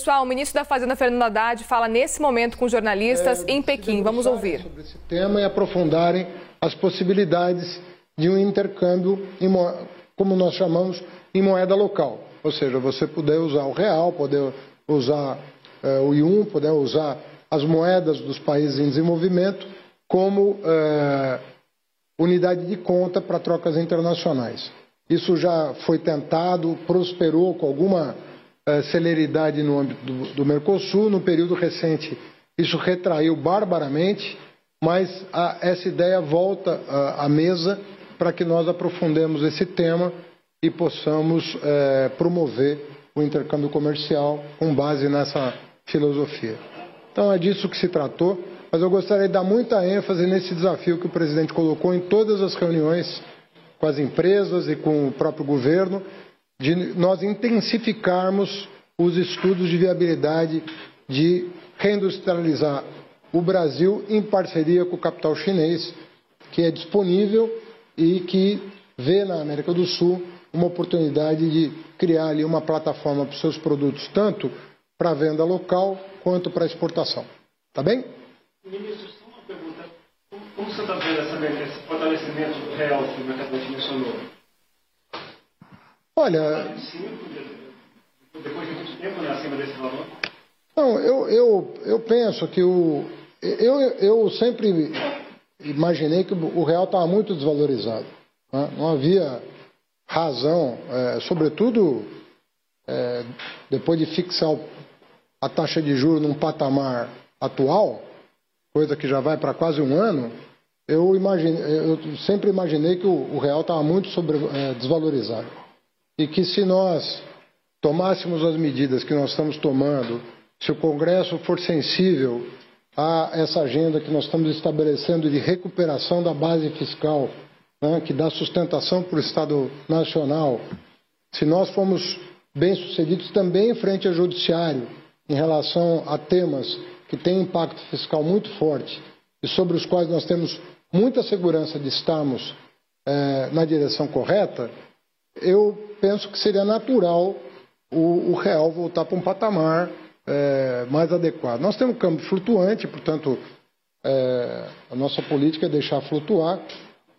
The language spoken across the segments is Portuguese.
Pessoal, o ministro da Fazenda, Fernando Haddad, fala nesse momento com jornalistas é, em Pequim. Vamos ouvir. Sobre esse tema e aprofundarem as possibilidades de um intercâmbio, em, como nós chamamos, em moeda local. Ou seja, você poder usar o real, poder usar é, o IUM, poder usar as moedas dos países em desenvolvimento como é, unidade de conta para trocas internacionais. Isso já foi tentado, prosperou com alguma celeridade no âmbito do, do, Mercosul. No período recente, isso retraiu barbaramente, mas a, essa ideia volta uh, à mesa para que nós aprofundemos esse tema e possamos uh, promover o intercâmbio comercial com base nessa filosofia. Então é disso que se tratou, mas eu gostaria de dar muita ênfase nesse desafio que o presidente colocou em todas as reuniões com as empresas e com o próprio governo, de nós intensificarmos os estudos de viabilidade de reindustrializar o Brasil em parceria com o capital chinês, que é disponível e que vê na América do Sul uma oportunidade de criar ali uma plataforma para os seus produtos, tanto para venda local quanto para exportação. Tá bem? Ministro, só uma pergunta. Como você está vendo essa, esse fortalecimento real que o mercado mencionou? Olha. Depois de muito tempo, né, acima desse valor? Não, eu, eu, eu penso que o. Eu, eu sempre imaginei que o real estava muito desvalorizado. Né? Não havia razão, é, sobretudo é, depois de fixar a taxa de juros num patamar atual, coisa que já vai para quase um ano, eu, imagine, eu sempre imaginei que o, o real estava muito sobre, é, desvalorizado. E que se nós tomássemos as medidas que nós estamos tomando, se o Congresso for sensível a essa agenda que nós estamos estabelecendo de recuperação da base fiscal, né, que dá sustentação para o Estado Nacional, se nós formos bem-sucedidos também em frente ao Judiciário em relação a temas que têm impacto fiscal muito forte e sobre os quais nós temos muita segurança de estarmos é, na direção correta, eu penso que seria natural o, o real voltar para um patamar é, mais adequado. Nós temos um câmbio flutuante, portanto, é, a nossa política é deixar flutuar.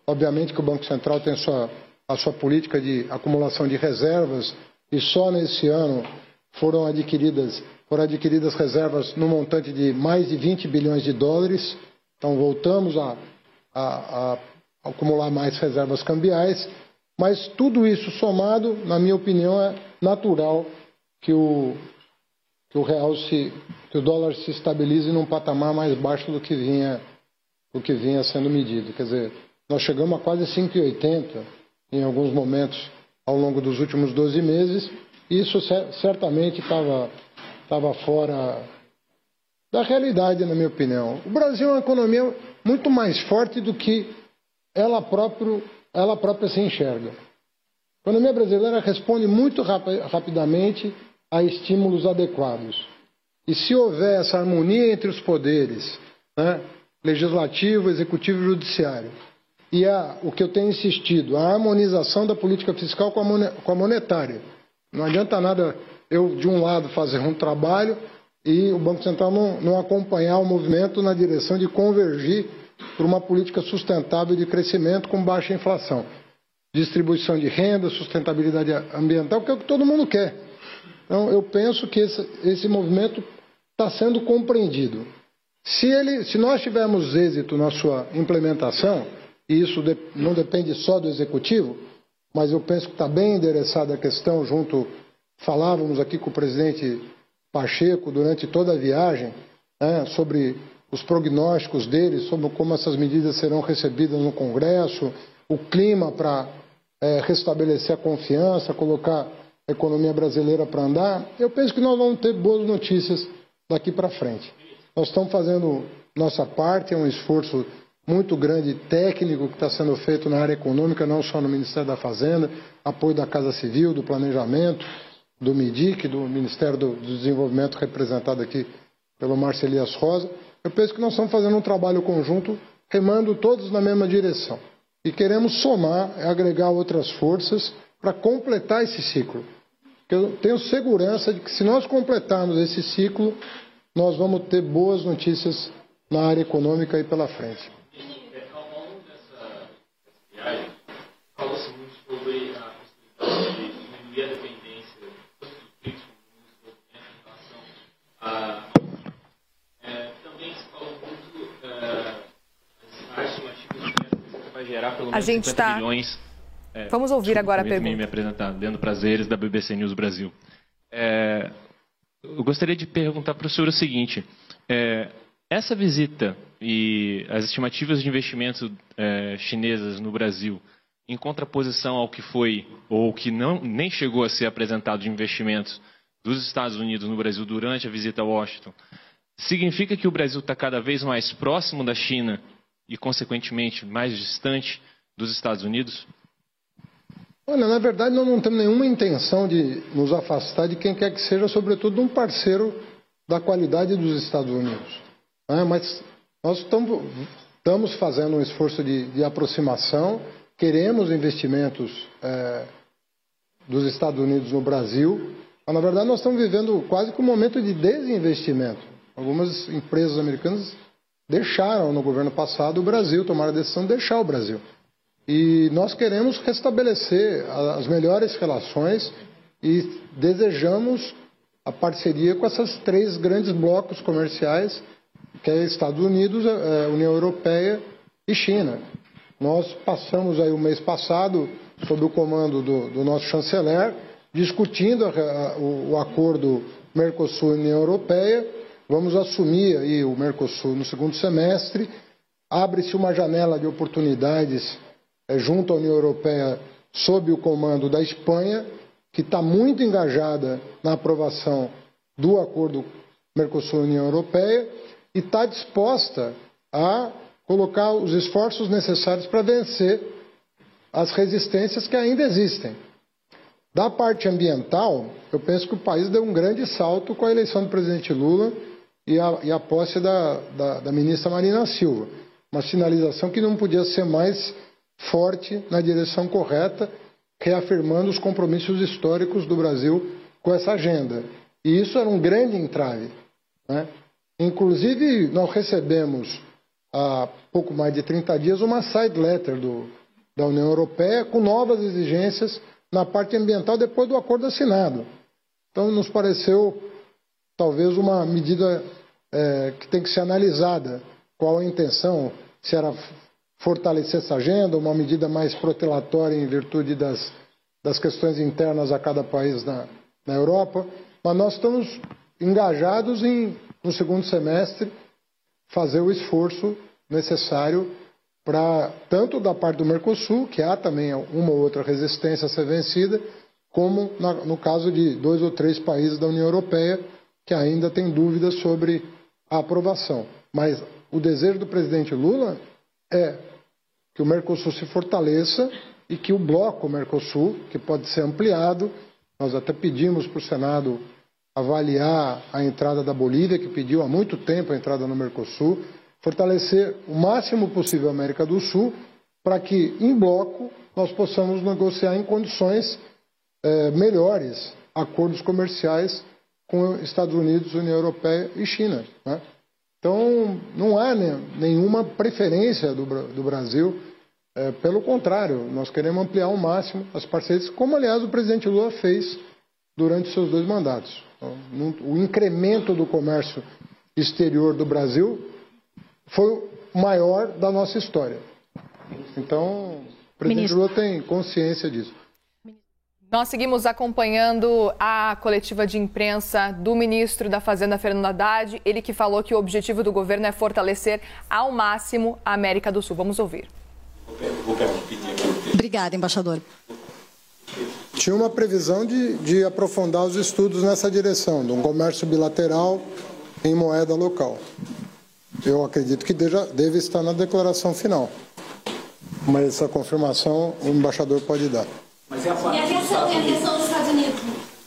Obviamente que o Banco Central tem a sua, a sua política de acumulação de reservas e só nesse ano foram adquiridas, foram adquiridas reservas no montante de mais de 20 bilhões de dólares. Então voltamos a, a, a acumular mais reservas cambiais. Mas tudo isso somado, na minha opinião, é natural que o, que o real se, que o dólar se estabilize num patamar mais baixo do que vinha, do que vinha sendo medido. Quer dizer, nós chegamos a quase 5,80 em alguns momentos ao longo dos últimos 12 meses. E isso certamente estava fora da realidade, na minha opinião. O Brasil é uma economia muito mais forte do que ela, próprio, ela própria se enxerga. A economia brasileira responde muito rapidamente a estímulos adequados. E se houver essa harmonia entre os poderes, né, legislativo, executivo e judiciário, e a, o que eu tenho insistido, a harmonização da política fiscal com a monetária. Não adianta nada eu, de um lado, fazer um trabalho e o Banco Central não, não acompanhar o movimento na direção de convergir para uma política sustentável de crescimento com baixa inflação. Distribuição de renda, sustentabilidade ambiental, que é o que todo mundo quer. Então, eu penso que esse, esse movimento está sendo compreendido. Se, ele, se nós tivermos êxito na sua implementação, e isso de, não depende só do executivo, mas eu penso que está bem endereçada a questão junto. Falávamos aqui com o presidente Pacheco durante toda a viagem né, sobre os prognósticos dele, sobre como essas medidas serão recebidas no Congresso, o clima para é, restabelecer a confiança, colocar a economia brasileira para andar. Eu penso que nós vamos ter boas notícias daqui para frente. Nós estamos fazendo nossa parte, é um esforço muito grande técnico que está sendo feito na área econômica, não só no Ministério da Fazenda, apoio da Casa Civil, do Planejamento, do MIDIC, do Ministério do Desenvolvimento, representado aqui pelo Márcio Elias Rosa. Eu penso que nós estamos fazendo um trabalho conjunto, remando todos na mesma direção. E queremos somar, agregar outras forças para completar esse ciclo. Eu tenho segurança de que se nós completarmos esse ciclo, nós vamos ter boas notícias na área econômica aí pela frente. A gente está. É, Vamos ouvir agora a pergunta. me apresentar, dando prazeres da BBC News Brasil. É, eu gostaria de perguntar para o senhor o seguinte: é, essa visita e as estimativas de investimento é, chinesas no Brasil, em contraposição ao que foi ou que não nem chegou a ser apresentado de investimentos dos Estados Unidos no Brasil durante a visita a Washington, significa que o Brasil está cada vez mais próximo da China e, consequentemente, mais distante dos Estados Unidos? Olha, na verdade, nós não temos nenhuma intenção de nos afastar de quem quer que seja, sobretudo de um parceiro da qualidade dos Estados Unidos. Né? Mas nós estamos, estamos, fazendo um esforço de, de aproximação, queremos investimentos é, dos Estados Unidos no Brasil, mas na verdade nós estamos vivendo quase que um momento de desinvestimento. Algumas empresas americanas deixaram no governo passado o Brasil, tomaram a decisão de deixar o Brasil. E nós queremos restabelecer as melhores relações e desejamos a parceria com esses três grandes blocos comerciais, que é Estados Unidos, é, União Europeia e China. Nós passamos aí o mês passado, sob o comando do, do nosso chanceler, discutindo a, a, o, o acordo Mercosul-União Europeia. Vamos assumir aí o Mercosul no segundo semestre. Abre-se uma janela de oportunidades é, junto à União Europeia sob o comando da Espanha, que está muito engajada na aprovação do acordo Mercosul-União Europeia e está disposta a colocar os esforços necessários para vencer as resistências que ainda existem. Da parte ambiental, eu penso que o país deu um grande salto com a eleição do presidente Lula e a, e a posse da, da, da ministra Marina Silva. Uma sinalização que não podia ser mais forte na direção correta, reafirmando os compromissos históricos do Brasil com essa agenda. E isso era um grande entrave. Né? Inclusive, nós recebemos há pouco mais de 30 dias uma side letter do, da União Europeia com novas exigências na parte ambiental depois do acordo assinado. Então, nos pareceu talvez uma medida é, que tem que ser analisada. Qual a intenção? Se era fortalecer essa agenda, uma medida mais protelatória em virtude das, das questões internas a cada país na, na Europa, mas nós estamos engajados em, no segundo semestre, fazer o esforço necessário para, tanto da parte do Mercosul, que há também uma ou outra resistência a ser vencida, como na, no caso de dois ou três países da União Europeia que ainda têm dúvidas sobre a aprovação. Mas o desejo do presidente Lula é que o Mercosul se fortaleça e que o bloco Mercosul, que pode ser ampliado, nós até pedimos para o Senado avaliar a entrada da Bolívia, que pediu há muito tempo a entrada no Mercosul, fortalecer o máximo possível a América do Sul, para que, em bloco, nós possamos negociar em condições eh, melhores acordos comerciais com Estados Unidos, União Europeia e China. Né? Então, não há nenhuma preferência do, do Brasil. É, pelo contrário, nós queremos ampliar ao máximo as parcerias, como, aliás, o presidente Lula fez durante seus dois mandatos. Então, o incremento do comércio exterior do Brasil foi o maior da nossa história. Então, o presidente Ministro. Lula tem consciência disso. Nós seguimos acompanhando a coletiva de imprensa do ministro da Fazenda, Fernando Haddad. Ele que falou que o objetivo do governo é fortalecer ao máximo a América do Sul. Vamos ouvir. Obrigada, embaixador. Tinha uma previsão de, de aprofundar os estudos nessa direção, de um comércio bilateral em moeda local. Eu acredito que deja, deve estar na declaração final. Mas essa confirmação o embaixador pode dar. Mas é a, e a reação, dos Estados Unidos?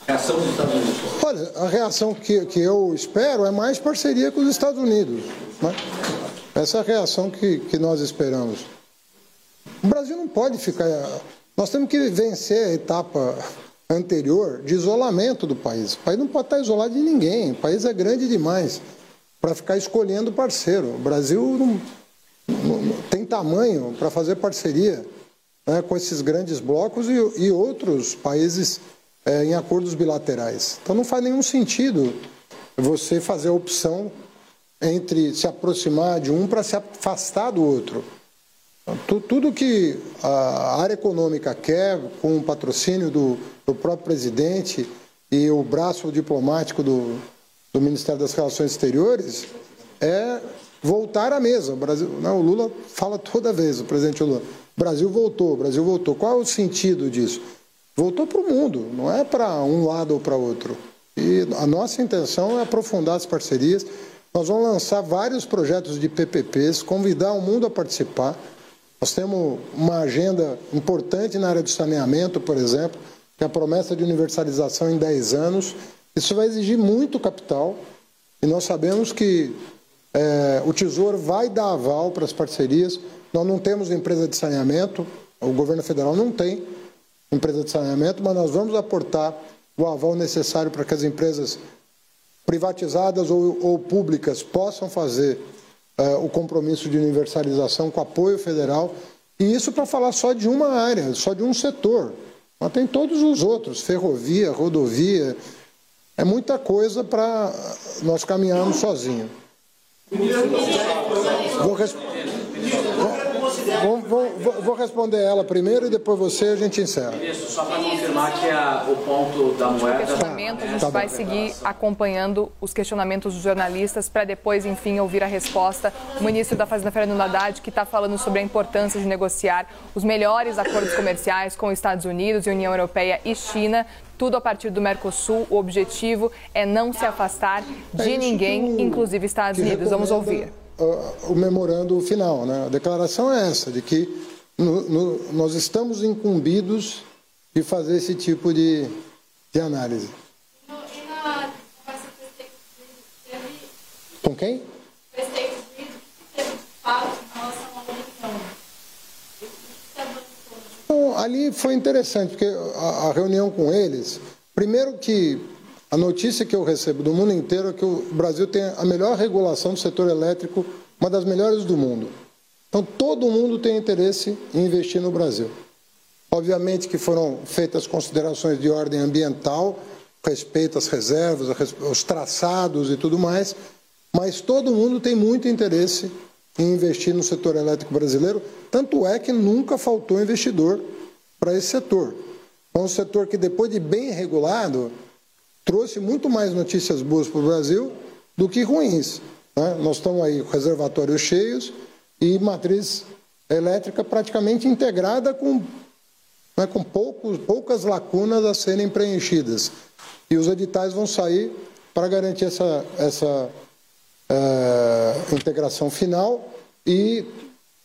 A reação dos Estados Unidos? Olha, a reação que, que eu espero é mais parceria com os Estados Unidos. Né? Essa é a reação que, que nós esperamos. O Brasil não pode ficar. Nós temos que vencer a etapa anterior de isolamento do país. O país não pode estar isolado de ninguém, o país é grande demais para ficar escolhendo parceiro. O Brasil não, não tem tamanho para fazer parceria né, com esses grandes blocos e, e outros países é, em acordos bilaterais. Então não faz nenhum sentido você fazer a opção entre se aproximar de um para se afastar do outro. Tudo que a área econômica quer, com o patrocínio do, do próprio presidente e o braço diplomático do, do Ministério das Relações Exteriores, é voltar à mesa. O, Brasil, não, o Lula fala toda vez, o presidente Lula, Brasil voltou, Brasil voltou. Qual é o sentido disso? Voltou para o mundo, não é para um lado ou para outro. E a nossa intenção é aprofundar as parcerias. Nós vamos lançar vários projetos de PPPs, convidar o mundo a participar. Nós temos uma agenda importante na área do saneamento, por exemplo, que é a promessa de universalização em 10 anos. Isso vai exigir muito capital e nós sabemos que é, o Tesouro vai dar aval para as parcerias. Nós não temos empresa de saneamento, o governo federal não tem empresa de saneamento, mas nós vamos aportar o aval necessário para que as empresas privatizadas ou, ou públicas possam fazer uh, o compromisso de universalização com apoio federal, e isso para falar só de uma área, só de um setor. Mas tem todos os outros, ferrovia, rodovia, é muita coisa para nós caminharmos sozinhos. Vou, res... vou, vou, vou, responder ela primeiro e depois você a gente encerra. Isso, só para confirmar que é o ponto da moeda. Questionamento, a gente tá vai seguir acompanhando os questionamentos dos jornalistas para depois, enfim, ouvir a resposta. O ministro da Fazenda, Fernando Haddad, que está falando sobre a importância de negociar os melhores acordos comerciais com Estados Unidos, União Europeia e China tudo a partir do Mercosul. O objetivo é não se afastar de é ninguém, inclusive Estados Unidos. Vamos ouvir. O, o memorando final, né? A declaração é essa, de que no, no, nós estamos incumbidos de fazer esse tipo de, de análise. Com quem? ali foi interessante, porque a, a, reunião com eles, primeiro que a notícia que eu recebo do mundo inteiro é que o Brasil tem a melhor regulação do setor elétrico, uma das melhores do mundo. Então todo mundo tem interesse em investir no Brasil. Obviamente que foram feitas considerações de ordem ambiental, respeito às reservas, aos traçados e tudo mais, mas todo mundo tem muito interesse em investir no setor elétrico brasileiro, tanto é que nunca faltou investidor para esse setor. É um setor que, depois de bem regulado, trouxe muito mais notícias boas para o Brasil do que ruins. Né? Nós estamos aí com reservatórios cheios e matriz elétrica praticamente integrada com, né, com poucos, poucas lacunas a serem preenchidas. E os editais vão sair para garantir essa, essa é, integração final e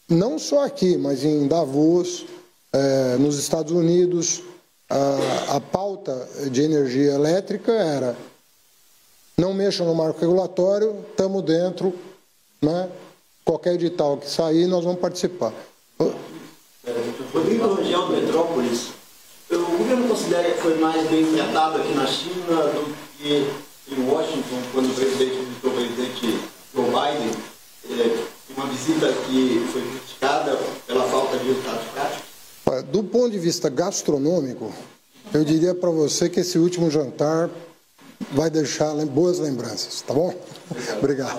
não só aqui, mas em Davos, é, nos Estados Unidos, a, a pauta de energia elétrica era não mexam no marco regulatório, estamos dentro, né? qualquer edital que sair, nós vamos participar. Rodrigo do Metrópolis, o governo considera que foi mais bem tratado aqui na China do que em Washington, quando o presidente visitou o presidente Joe Biden, é, uma visita que foi criticada pela falta de resultados práticos? Do ponto de vista gastronômico, eu diria para você que esse último jantar vai deixar boas lembranças, tá bom? Obrigado.